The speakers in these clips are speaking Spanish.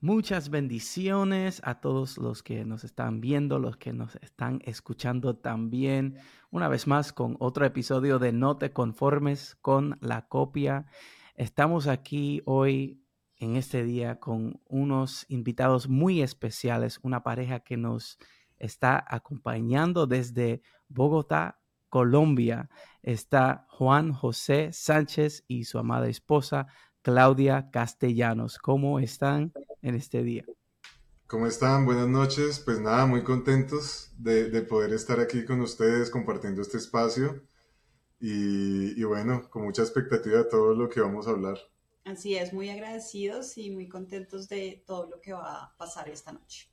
Muchas bendiciones a todos los que nos están viendo, los que nos están escuchando también. Una vez más con otro episodio de No te conformes con la copia. Estamos aquí hoy en este día con unos invitados muy especiales, una pareja que nos está acompañando desde Bogotá, Colombia. Está Juan José Sánchez y su amada esposa Claudia Castellanos. ¿Cómo están en este día? ¿Cómo están? Buenas noches. Pues nada, muy contentos de, poder estar aquí con ustedes compartiendo este espacio y, bueno, con mucha expectativa de todo lo que vamos a hablar. Así es, muy agradecidos y muy contentos de todo lo que va a pasar esta noche.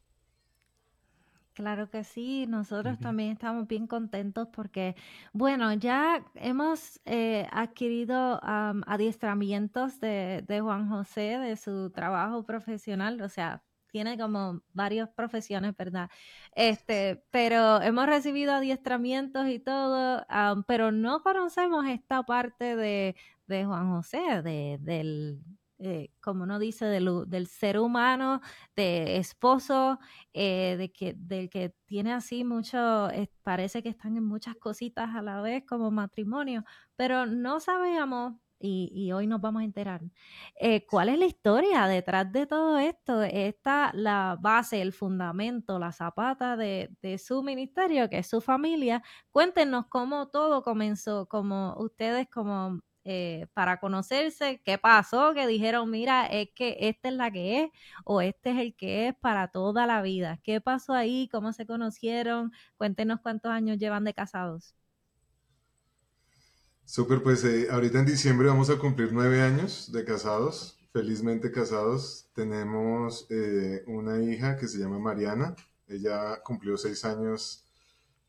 Claro que sí, nosotros también estamos bien contentos porque, bueno, ya hemos eh, adquirido adiestramientos de, de, Juan José, de su trabajo profesional, o sea, tiene como varias profesiones, ¿verdad? Este, pero hemos recibido adiestramientos y todo, pero no conocemos esta parte de, de Juan José, de, del eh, como no dice, del, ser humano, de esposo, eh, de que, del que tiene así mucho, parece que están en muchas cositas a la vez como matrimonio, pero no sabíamos, y, hoy nos vamos a enterar, eh, cuál es la historia detrás de todo esto. Está la base, el fundamento, la zapata de, de su ministerio, que es su familia. Cuéntenos cómo todo comenzó, como ustedes como eh, para conocerse, qué pasó, que dijeron, mira, es que esta es la que es o este es el que es para toda la vida. ¿Qué pasó ahí? ¿Cómo se conocieron? Cuéntenos cuántos años llevan de casados. Súper, pues eh, ahorita en diciembre vamos a cumplir nueve años de casados, felizmente casados. Tenemos eh, una hija que se llama Mariana, ella cumplió seis años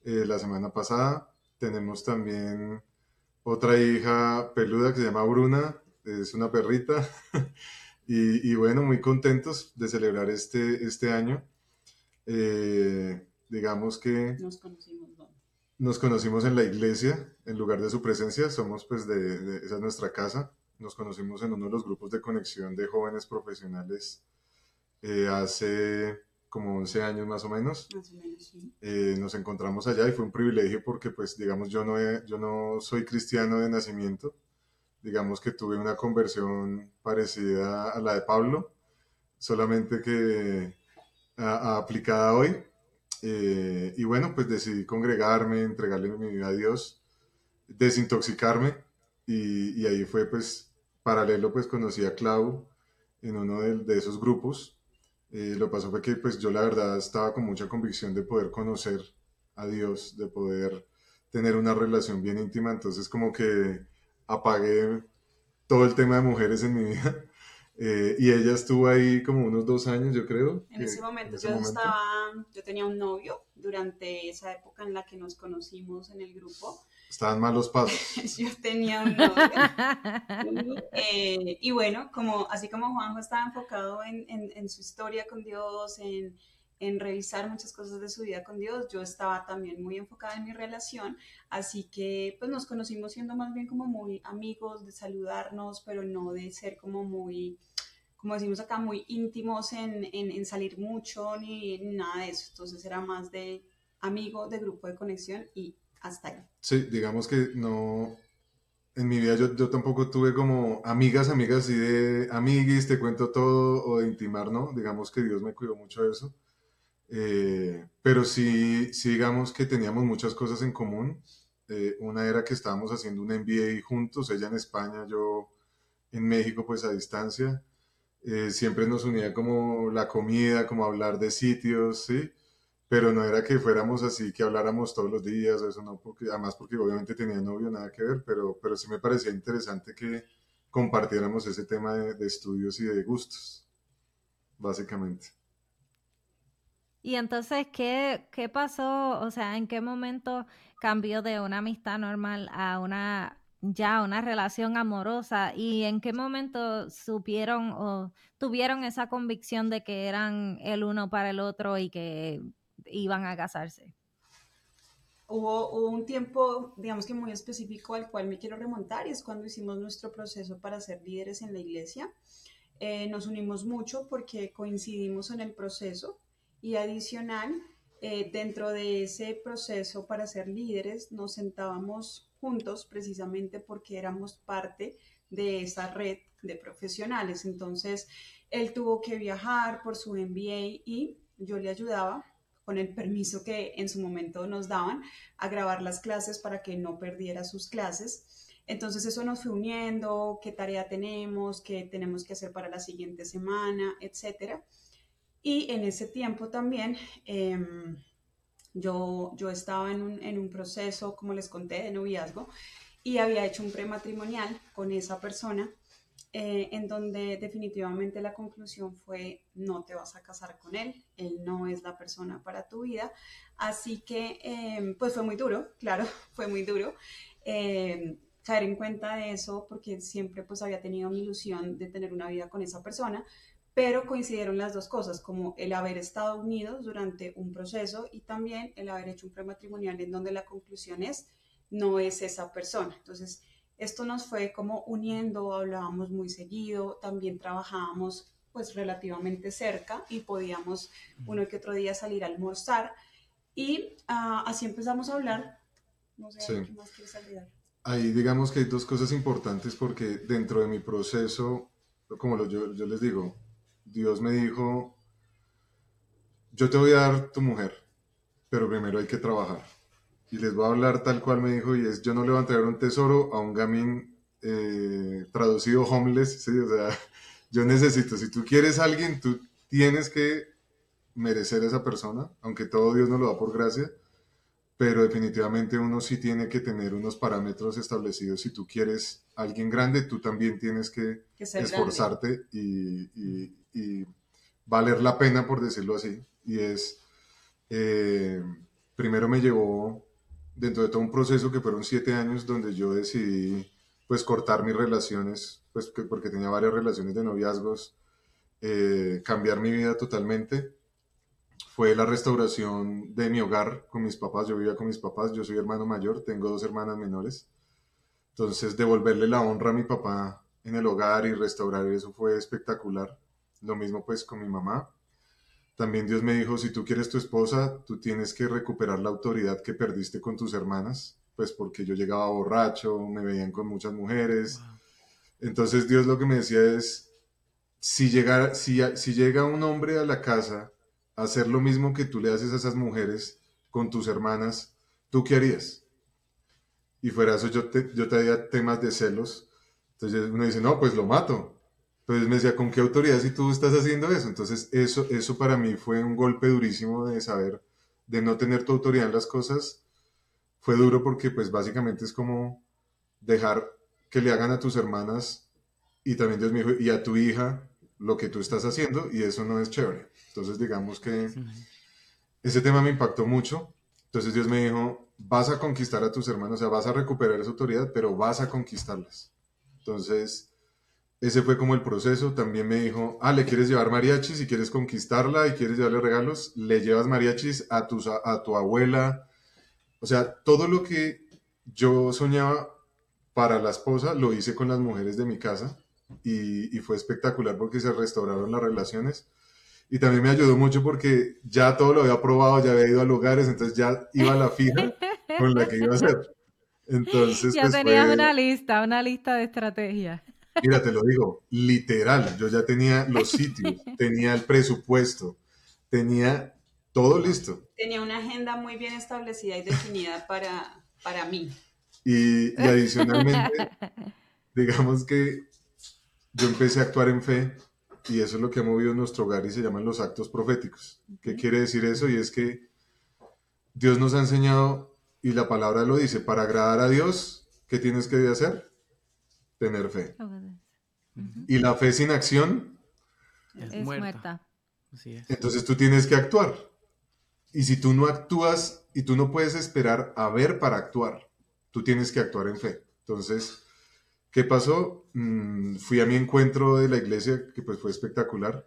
la semana pasada. Tenemos también otra hija peluda que se llama Bruna, es una perrita. y, bueno, muy contentos de celebrar este, este año. Eh, digamos que... Nos conocimos, Nos conocimos en la iglesia, en lugar de su presencia, somos pues de, esa es nuestra casa. Nos conocimos en uno de los grupos de conexión de jóvenes profesionales eh, hace como 11 años más o menos. Eh, nos encontramos allá y fue un privilegio porque, pues, digamos, yo no, yo no soy cristiano de nacimiento. Digamos que tuve una conversión parecida a la de Pablo, solamente que aplicada hoy. Eh, y bueno, pues decidí congregarme, entregarle mi vida a Dios, desintoxicarme y, y ahí fue pues paralelo pues conocí a Clau en uno de, de esos grupos eh, lo que pasó fue que pues yo la verdad estaba con mucha convicción de poder conocer a Dios, de poder tener una relación bien íntima, entonces como que apagué todo el tema de mujeres en mi vida. Eh, y ella estuvo ahí como unos dos años, yo creo. En ese momento, yo estaba, yo tenía un novio durante esa época en la que nos conocimos en el grupo. Estaban malos pasos. yo tenía un. Eh, y, bueno, como, así como Juanjo estaba enfocado en, en, su historia con Dios, en, en, revisar muchas cosas de su vida con Dios, yo estaba también muy enfocada en mi relación. Así que pues nos conocimos siendo más bien como muy amigos, de saludarnos, pero no de ser como muy como decimos acá, muy íntimos en, en, salir mucho ni, nada de eso. Entonces era más de amigo, de grupo de conexión y hasta ahí. Sí, digamos que no, en mi vida yo, yo, tampoco tuve como amigas, amigas y de amiguis, te cuento todo o de intimar, ¿no? Digamos que Dios me cuidó mucho de eso. Eh, pero sí, sí, digamos que teníamos muchas cosas en común. Eh, una era que estábamos haciendo un MBA juntos, ella en España, yo en México, pues a distancia. Eh, siempre nos unía como la comida, como hablar de sitios, ¿sí? Pero no era que fuéramos así, que habláramos todos los días, eso no, porque, además porque obviamente tenía novio, nada que ver, pero, pero sí me parecía interesante que compartiéramos ese tema de, estudios y de gustos. básicamente. Y entonces, ¿qué, ¿qué pasó? O sea, ¿en qué momento cambió de una amistad normal a una ya una relación amorosa y en qué momento supieron o tuvieron esa convicción de que eran el uno para el otro y que iban a casarse? Hubo, un tiempo, digamos que muy específico al cual me quiero remontar y es cuando hicimos nuestro proceso para ser líderes en la iglesia. Eh, nos unimos mucho porque coincidimos en el proceso y adicional, eh, dentro de ese proceso para ser líderes, nos sentábamos juntos precisamente porque éramos parte de esa red de profesionales. Entonces, él tuvo que viajar por su MBA y yo le ayudaba con el permiso que en su momento nos daban a grabar las clases para que no perdiera sus clases. Entonces eso nos fue uniendo, qué tarea tenemos, qué tenemos que hacer para la siguiente semana, etcétera. Y en ese tiempo también em, yo, yo estaba en un, en un proceso, como les conté, de noviazgo y había hecho un prematrimonial con esa persona eh, en donde definitivamente la conclusión fue no te vas a casar con él, él no es la persona para tu vida. Así que em, pues fue muy duro, claro, fue muy duro. Em, caer en cuenta de eso porque siempre pues había tenido mi ilusión de tener una vida con esa persona, pero coincidieron las dos cosas, como el haber estado unidos durante un proceso y también el haber hecho un prematrimonial en donde la conclusión es, no es esa persona. Entonces, esto nos fue como uniendo, hablábamos muy seguido, también trabajábamos pues relativamente cerca y podíamos uno que otro día salir a almorzar y ah, así empezamos a hablar. No sé, ¿qué más quieres agregar? Ahí digamos que hay dos cosas importantes porque dentro de mi proceso, como lo, yo, yo les digo, Dios me dijo, yo te voy a dar tu mujer, pero primero hay que trabajar. Y les voy a hablar tal cual me dijo, y es, yo no le voy a entregar un tesoro a un gamín eh, traducido homeless, ¿sí? o sea, yo necesito, si tú quieres a alguien, tú tienes que merecer a esa persona, aunque todo Dios no lo da por gracia, pero definitivamente uno sí tiene que tener unos parámetros establecidos. Si tú quieres a alguien grande, tú también tienes que, esforzarte y, y valer la pena, por decirlo así. Y es, eh, primero me llevó dentro de todo un proceso que fueron siete años donde yo decidí pues cortar mis relaciones, pues porque tenía varias relaciones de noviazgos, eh, cambiar mi vida totalmente. Fue la restauración de mi hogar con mis papás, yo vivía con mis papás, yo soy hermano mayor, tengo dos hermanas menores. Entonces devolverle la honra a mi papá en el hogar y restaurar eso fue espectacular. Lo mismo pues con mi mamá. También Dios me dijo, si tú quieres tu esposa, tú tienes que recuperar la autoridad que perdiste con tus hermanas, pues porque yo llegaba borracho, me veían con muchas mujeres. Entonces Dios lo que me decía es, si, llega, si, si llega un hombre a la casa a hacer lo mismo que tú le haces a esas mujeres con tus hermanas, ¿tú qué harías? Y fuera eso yo te, yo te haría temas de celos. Entonces uno dice, no, pues lo mato. Entonces me decía, ¿con qué autoridad si tú estás haciendo eso? Entonces eso, eso para mí fue un golpe durísimo de saber, de no tener tu autoridad en las cosas. Fue duro porque pues básicamente es como dejar que le hagan a tus hermanas y también Dios me dijo, y a tu hija lo que tú estás haciendo y eso no es chévere. Entonces digamos que ese tema me impactó mucho. Entonces Dios me dijo, vas a conquistar a tus hermanos, o sea, vas a recuperar esa autoridad, pero vas a conquistarlas. Entonces ese fue como el proceso. También me dijo, ah, le quieres llevar mariachis y quieres conquistarla y quieres llevarle regalos, le llevas mariachis a tu, a tu abuela. O sea, todo lo que yo soñaba para la esposa lo hice con las mujeres de mi casa y, y fue espectacular porque se restauraron las relaciones. Y también me ayudó mucho porque ya todo lo había probado, ya había ido a lugares, entonces ya iba a la fija con la que iba a hacer. Entonces, ya pues tenías una lista, una lista de estrategias. Mira, te lo digo, literal, yo ya tenía los sitios, tenía el presupuesto, tenía todo listo. Tenía una agenda muy bien establecida y definida para, para mí. Y, adicionalmente, digamos que yo empecé a actuar en fe y eso es lo que ha movido nuestro hogar y se llaman los actos proféticos. ¿Qué quiere decir eso? Y es que Dios nos ha enseñado, y la palabra lo dice, para agradar a Dios, ¿qué tienes que hacer? Tener fe. Y la fe sin acción es, muerta. Entonces tú tienes que actuar. Y si tú no actúas y tú no puedes esperar a ver para actuar, tú tienes que actuar en fe. Entonces, ¿qué pasó? Mm, fui a mi encuentro de la iglesia, que pues fue espectacular.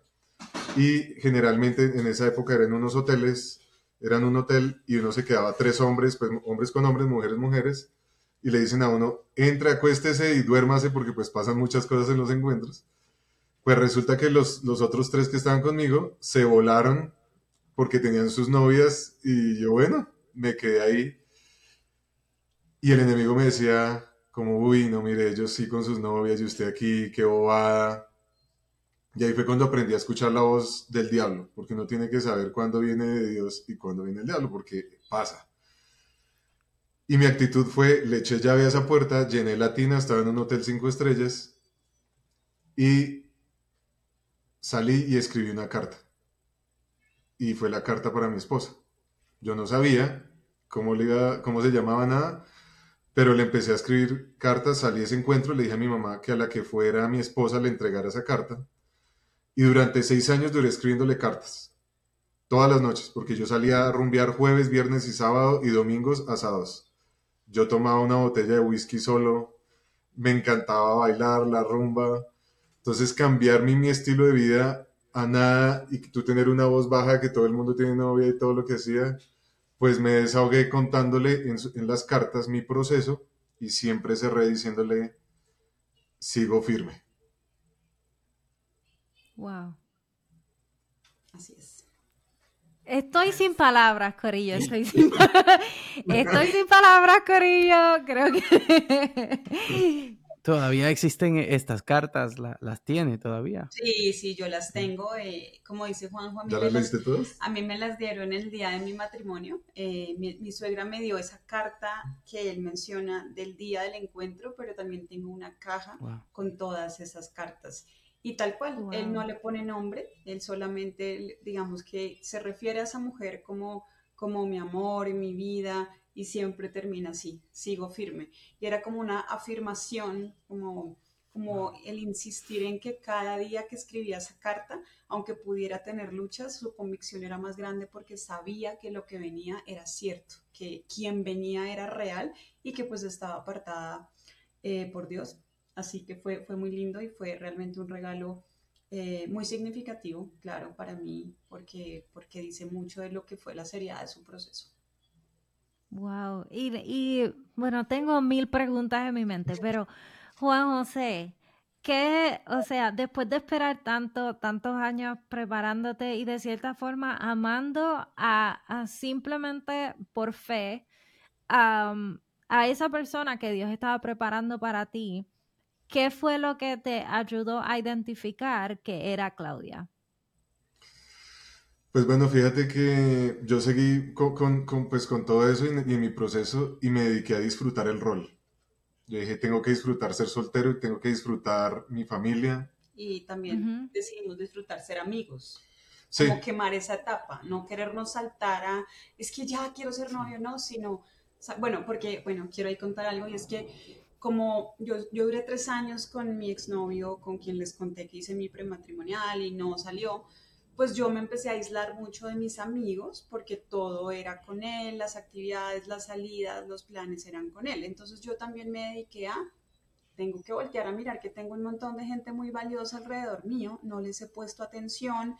Y generalmente en esa época eran unos hoteles, eran un hotel y uno se quedaba tres hombres, pues hombres con hombres, mujeres, mujeres, y le dicen a uno, entre, acuéstese y duérmase porque pues pasan muchas cosas en los encuentros. Pues resulta que los, los otros tres que estaban conmigo se volaron porque tenían sus novias y yo, bueno, me quedé ahí. Y el enemigo me decía, como, uy, no, mire, ellos sí con sus novias y usted aquí, qué bobada. Y ahí fue cuando aprendí a escuchar la voz del diablo, porque uno tiene que saber cuándo viene de Dios y cuándo viene el diablo, porque pasa. Y mi actitud fue, le eché llave a esa puerta, llené la tina, estaba en un hotel cinco estrellas y salí y escribí una carta. Y fue la carta para mi esposa. Yo no sabía cómo, le cómo se llamaba nada, pero le empecé a escribir cartas, salí a ese encuentro, le dije a mi mamá que a la que fuera mi esposa le entregara esa carta. Y durante seis años duré escribiéndole cartas. Todas las noches, porque yo salía a rumbear jueves, viernes y sábado y domingos asados yo tomaba una botella de whisky solo, me encantaba bailar, la rumba. Entonces cambiar mi, estilo de vida a nada y tú tener una voz baja que todo el mundo tiene novia y todo lo que hacía, pues me desahogué contándole en, en las cartas mi proceso y siempre cerré diciéndole, sigo firme. Wow. Así es. Estoy sin palabras, Corillo. Estoy sin, estoy sin palabras, Corillo. Creo que. Todavía existen estas cartas, las tiene todavía. Sí, sí, yo las tengo. Eh, como dice Juanjo, a mí, ¿Ya las leíste todas? a mí me las dieron el día de mi matrimonio. Eh, mi, suegra me dio esa carta que él menciona del día del encuentro, pero también tengo una caja con todas esas cartas. Y tal cual, él no le pone nombre, él solamente, digamos que se refiere a esa mujer como, como mi amor y mi vida y siempre termina así, sigo firme. Y era como una afirmación, como, como el insistir en que cada día que escribía esa carta, aunque pudiera tener luchas, su convicción era más grande porque sabía que lo que venía era cierto, que quien venía era real y que pues estaba apartada eh, por Dios. Así que fue, fue muy lindo y fue realmente un regalo eh, muy significativo, claro, para mí, porque, porque dice mucho de lo que fue la seriedad de su proceso. Wow, y, y bueno, tengo mil preguntas en mi mente, pero Juan José, ¿qué, o sea, después de esperar tanto, tantos años preparándote y de cierta forma amando a, simplemente por fe a esa persona que Dios estaba preparando para ti, ¿Qué fue lo que te ayudó a identificar que era Claudia? Pues bueno, fíjate que yo seguí con, pues con todo eso y, en mi proceso y me dediqué a disfrutar el rol. Yo dije, tengo que disfrutar ser soltero y tengo que disfrutar mi familia. Y también decidimos disfrutar ser amigos. Como quemar esa etapa, no querernos saltar a, es que ya quiero ser novio, no, sino, bueno, porque, bueno, quiero ahí contar algo y es que como yo, yo duré tres años con mi exnovio, con quien les conté que hice mi prematrimonial y no salió, pues yo me empecé a aislar mucho de mis amigos porque todo era con él, las actividades, las salidas, los planes eran con él. Entonces yo también me dediqué a, tengo que voltear a mirar que tengo un montón de gente muy valiosa alrededor mío, no les he puesto atención,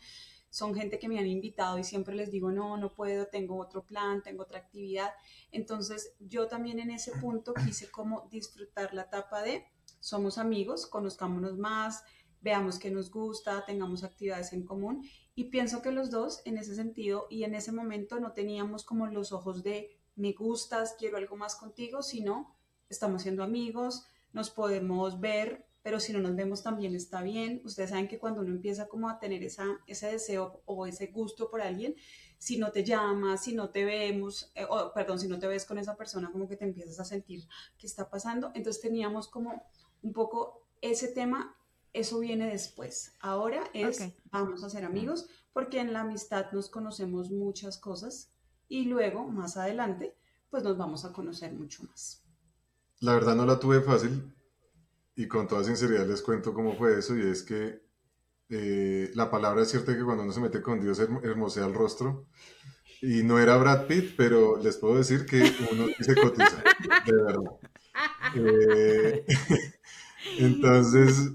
son gente que me han invitado y siempre les digo, no, no puedo, tengo otro plan, tengo otra actividad. Entonces yo también en ese punto quise como disfrutar la etapa de somos amigos, conozcámonos más, veamos qué nos gusta, tengamos actividades en común. Y pienso que los dos en ese sentido y en ese momento no teníamos como los ojos de me gustas, quiero algo más contigo, sino estamos siendo amigos, nos podemos ver, pero si no nos vemos también está bien. Ustedes saben que cuando uno empieza como a tener esa, ese deseo o ese gusto por alguien, si no te llamas, si no te vemos, eh, o, perdón, si no te ves con esa persona, como que te empiezas a sentir que está pasando. Entonces teníamos como un poco ese tema, eso viene después. Ahora es, vamos a ser amigos, porque en la amistad nos conocemos muchas cosas y luego, más adelante, pues nos vamos a conocer mucho más. La verdad no la tuve fácil y con toda sinceridad les cuento cómo fue eso y es que eh, la palabra es cierta que cuando uno se mete con Dios hermosea el rostro. Y no era Brad Pitt, pero les puedo decir que uno se cotiza, de verdad. Eh, entonces,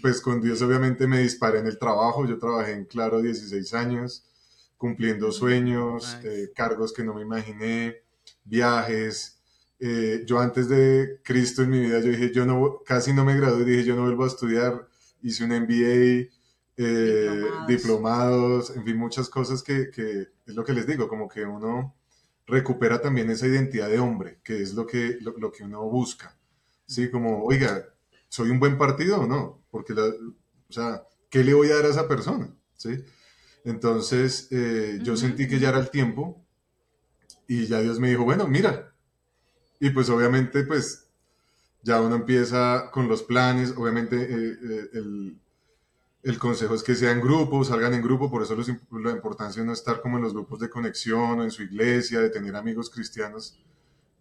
pues con Dios obviamente me disparé en el trabajo. Yo trabajé en Claro 16 años, cumpliendo sueños, eh, cargos que no me imaginé, viajes. Yo antes de Cristo en mi vida, yo dije, yo no, casi no me gradué, dije, yo no vuelvo a estudiar hice un MBA, eh, diplomados. en fin, muchas cosas que, es lo que les digo, como que uno recupera también esa identidad de hombre, que es lo que, lo, que uno busca. Sí, como, oiga, ¿soy un buen partido o no? Porque, la, o sea, ¿qué le voy a dar a esa persona? ¿Sí? Entonces, eh, yo sentí que ya era el tiempo y ya Dios me dijo, bueno, mira. Y pues obviamente, pues ya uno empieza con los planes, obviamente eh, eh, el, el, consejo es que sea en grupo, salgan en grupo, por eso la importancia de no estar como en los grupos de conexión o en su iglesia, de tener amigos cristianos,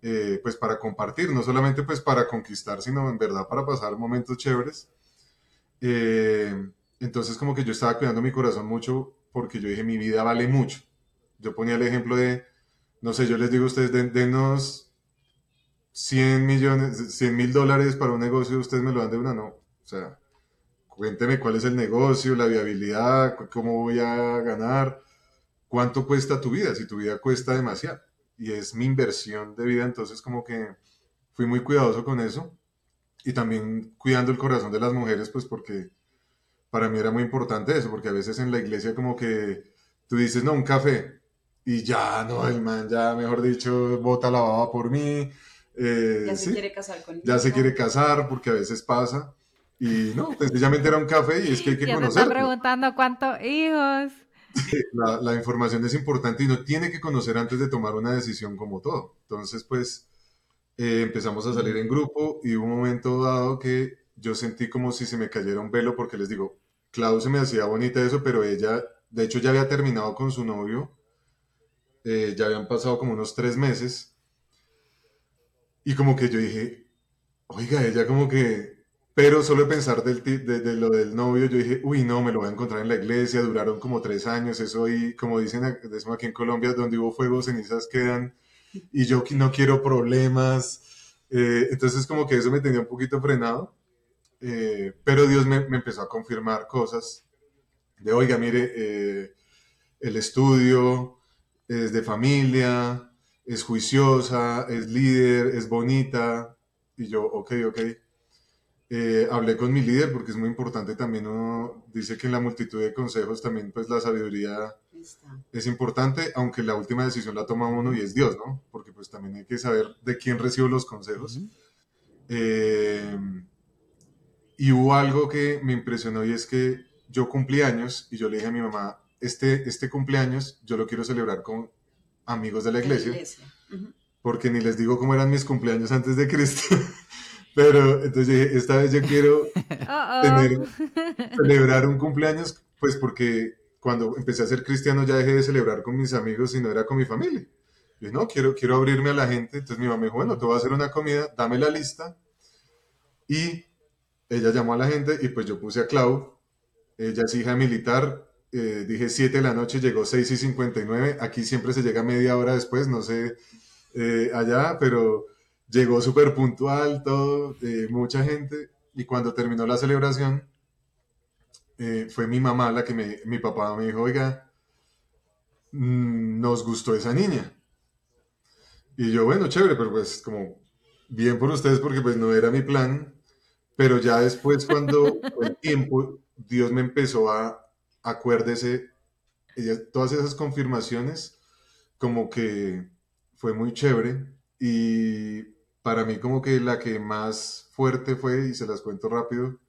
eh, pues para compartir, no solamente pues para conquistar, sino en verdad para pasar momentos chéveres. entonces como que yo estaba cuidando mi corazón mucho porque yo dije, mi vida vale mucho. Yo ponía el ejemplo de, no sé, yo les digo a ustedes, denos 100 millones, 100 mil dólares para un negocio, ustedes me lo dan de una, no. O sea, cuénteme cuál es el negocio, la viabilidad, cómo voy a ganar, cuánto cuesta tu vida, si tu vida cuesta demasiado. Y es mi inversión de vida, entonces como que fui muy cuidadoso con eso. Y también cuidando el corazón de las mujeres, pues porque para mí era muy importante eso, porque a veces en la iglesia como que tú dices, no, un café, y ya, no, el man ya, mejor dicho, bota la baba por mí, eh, ya se quiere casar con Ya se quiere casar porque a veces pasa. Y no, sencillamente era un café y es que hay que ya conocer. está preguntando cuántos hijos. La, la, información es importante y no tiene que conocer antes de tomar una decisión como todo. Entonces, pues eh, empezamos a salir en grupo y hubo un momento dado que yo sentí como si se me cayera un velo porque les digo, Clau se me hacía bonita eso, pero ella, de hecho, ya había terminado con su novio. Eh, ya habían pasado como unos tres meses y como que yo dije, oiga, ella como que, pero solo pensar del, de, lo del novio, yo dije, uy, no, me lo voy a encontrar en la iglesia, duraron como tres años, eso y como dicen aquí en Colombia, donde hubo fuego, cenizas quedan, y yo no quiero problemas, eh, entonces como que eso me tenía un poquito frenado, eh, pero Dios me, me, empezó a confirmar cosas de, oiga, mire, eh, el estudio es de familia, es juiciosa, es líder, es bonita. Y yo, ok, ok. Eh, hablé con mi líder porque es muy importante también uno dice que en la multitud de consejos también pues la sabiduría es importante aunque la última decisión la toma uno y es Dios no porque pues también hay que saber de quién recibo los consejos eh, y hubo algo que me impresionó y es que yo cumplí años y yo le dije a mi mamá este este cumpleaños yo lo quiero celebrar con amigos de la iglesia, porque ni les digo cómo eran mis cumpleaños antes de Cristo. Pero entonces dije, esta vez yo quiero celebrar un cumpleaños, pues porque cuando empecé a ser cristiano ya dejé de celebrar con mis amigos y no era con mi familia. Y no, quiero, quiero abrirme a la gente. Entonces mi mamá me dijo, bueno, te voy a hacer una comida, dame la lista. Y ella llamó a la gente y pues yo puse a Clau, ella es hija militar, eh, dije 7 de la noche, llegó 6 y 59. Aquí siempre se llega media hora después, no sé eh, allá, pero llegó súper puntual, todo, eh, mucha gente. Y cuando terminó la celebración, fue mi mamá la que me, mi papá me dijo, oiga, mm, nos gustó esa niña. Y yo, bueno, chévere, pero pues como bien por ustedes porque pues no era mi plan. Pero ya después cuando el tiempo, Dios me empezó a, acuérdese, todas esas confirmaciones como que fue muy chévere y para mí como que la que más fuerte fue, y se las cuento rápido,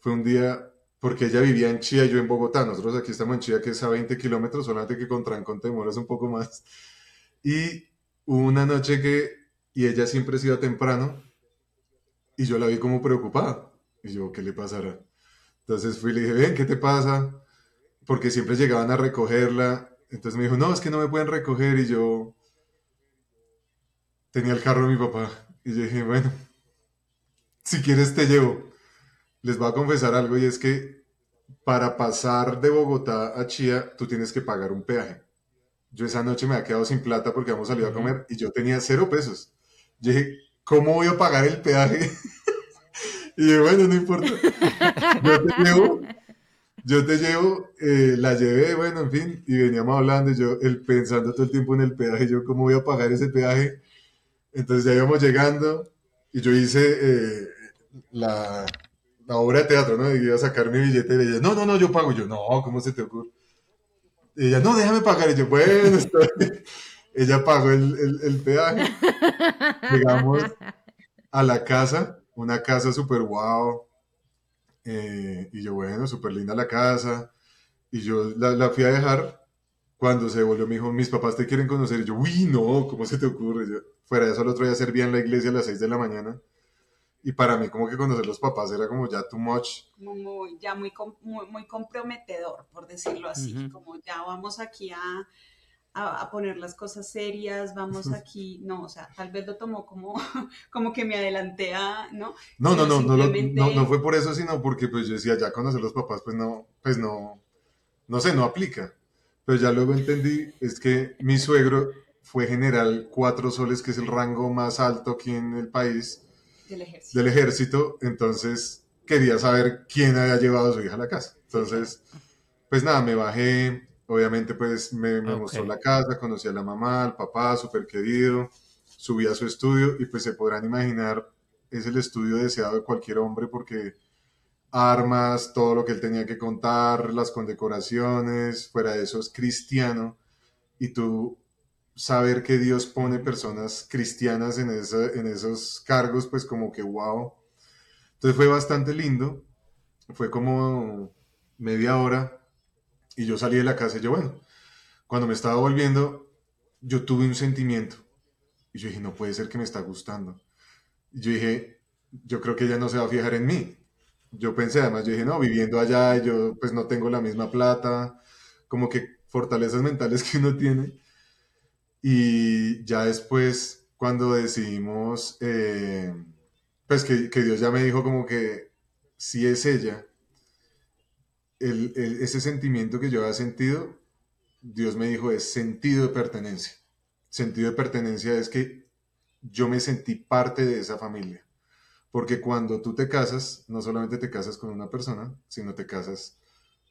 fue un día, porque ella vivía en Chía, yo en Bogotá, nosotros aquí estamos en Chía que es a 20 kilómetros, solamente que con Trancón te demoras un poco más, y una noche que, y ella siempre se iba temprano, y yo la vi como preocupada, y yo, ¿qué le pasará? Entonces fui y le dije, ven, ¿qué te pasa? Porque siempre llegaban a recogerla. Entonces me dijo, no, es que no me pueden recoger. Y yo tenía el carro de mi papá. Y yo dije, bueno, si quieres te llevo. Les voy a confesar algo y es que para pasar de Bogotá a Chía, tú tienes que pagar un peaje. Yo esa noche me había quedado sin plata porque habíamos salido a comer y yo tenía cero pesos. Yo dije, ¿cómo voy a pagar el peaje? y yo, bueno, no importa. Yo te llevo, yo te llevo, eh, la llevé, bueno, en fin, y veníamos hablando, y yo el, pensando todo el tiempo en el peaje, yo, ¿cómo voy a pagar ese peaje? Entonces ya íbamos llegando y yo hice eh, la, la, obra de teatro, ¿no? Y iba a sacar mi billete y ella, no, no, no, yo pago. Y yo, no, ¿cómo se te ocurre? Y ella, no, déjame pagar. Y yo, bueno, está Ella pagó el, el, el peaje. Llegamos a la casa, una casa súper guau. Eh, y yo, bueno, súper linda la casa. Y yo la, la, fui a dejar. Cuando se volvió, me dijo, mis papás te quieren conocer. Y yo, uy, no, ¿cómo se te ocurre? Yo, fuera de eso, el otro día servía en la iglesia a las 6 de la mañana. Y para mí, como que conocer los papás era como ya too much. Muy, ya muy, muy, muy comprometedor, por decirlo así. Como ya vamos aquí a, a, poner las cosas serias, vamos aquí, no, o sea, tal vez lo tomó como, como que me adelanté a, ¿no? No, no, no, no, no, no, fue por eso, sino porque pues yo decía, ya conocer los papás, pues no, pues no, no sé, no aplica. Pero ya luego entendí, es que mi suegro fue general cuatro soles, que es el rango más alto aquí en el país del ejército. Del ejército entonces quería saber quién había llevado a su hija a la casa. Entonces, pues nada, me bajé, obviamente pues me, mostró la casa, conocí a la mamá, al papá, súper querido, subí a su estudio y pues se podrán imaginar, es el estudio deseado de cualquier hombre porque armas, todo lo que él tenía que contar, las condecoraciones, fuera de eso es cristiano. Y tú saber que Dios pone personas cristianas en, en esos cargos, pues como que wow. Entonces fue bastante lindo, fue como media hora y yo salí de la casa y yo, bueno, cuando me estaba volviendo, yo tuve un sentimiento y yo dije, no puede ser que me está gustando. Y yo dije, yo creo que ella no se va a fijar en mí. Yo pensé, además, yo dije, no, viviendo allá, yo pues no tengo la misma plata, como que fortalezas mentales que uno tiene. Y ya después, cuando decidimos, eh, pues que, Dios ya me dijo como que si es ella, ese sentimiento que yo había sentido, Dios me dijo es sentido de pertenencia. Sentido de pertenencia es que yo me sentí parte de esa familia. Porque cuando tú te casas, no solamente te casas con una persona, sino te casas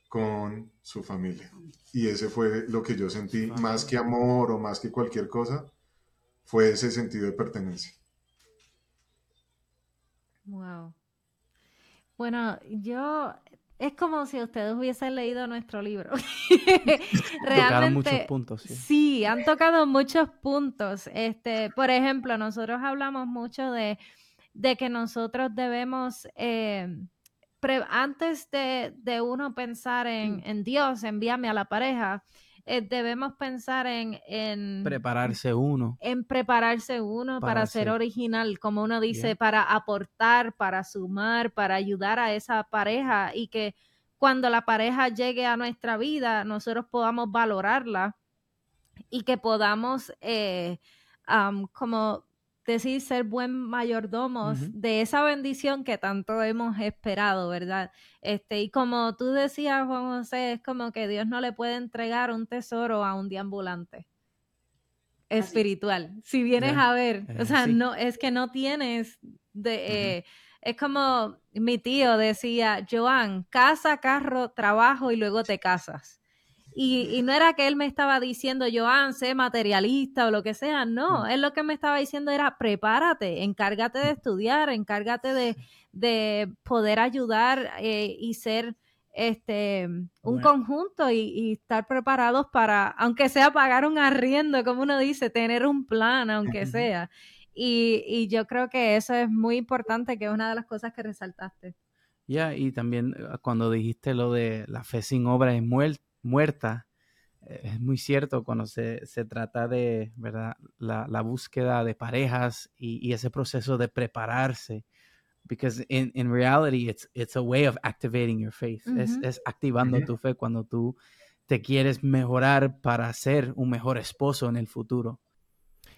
con su familia. Y ese fue lo que yo sentí, más que amor o más que cualquier cosa, fue ese sentido de pertenencia. Wow. Bueno, yo es como si ustedes hubiesen leído nuestro libro. Realmente. muchos puntos. Sí. han tocado muchos puntos. Este, por ejemplo, nosotros hablamos mucho de, de que nosotros debemos eh, antes de, uno pensar mm. en, Dios, envíame a la pareja, eh, debemos pensar en, Prepararse uno. En prepararse uno para, ser original, como uno dice, para aportar, para sumar, para ayudar a esa pareja y que cuando la pareja llegue a nuestra vida, nosotros podamos valorarla y que podamos eh, como decir ser buen mayordomos de esa bendición que tanto hemos esperado, ¿verdad? Este, y como tú decías, Juan José, es como que Dios no le puede entregar un tesoro a un deambulante espiritual. Si vienes a ver, o sea, no, es que no tienes de eh, es como mi tío decía, Joan, casa, carro, trabajo y luego te casas. Y, no era que él me estaba diciendo, Joan, sé materialista o lo que sea, no, él lo que me estaba diciendo era, prepárate, encárgate de estudiar, encárgate de, poder ayudar eh, y ser este un conjunto y, estar preparados para, aunque sea pagar un arriendo, como uno dice, tener un plan, aunque sea. Y, y yo creo que eso es muy importante, que es una de las cosas que resaltaste. Ya, y también eh, cuando dijiste lo de la fe sin obra es muerta muerta. Eh, es muy cierto cuando se, se trata de ¿verdad? La, la, búsqueda de parejas y, y, ese proceso de prepararse. Because in, in reality, it's, it's a way of activating your faith. es, es, activando tu fe cuando tú te quieres mejorar para ser un mejor esposo en el futuro.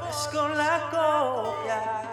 conformes con la copia.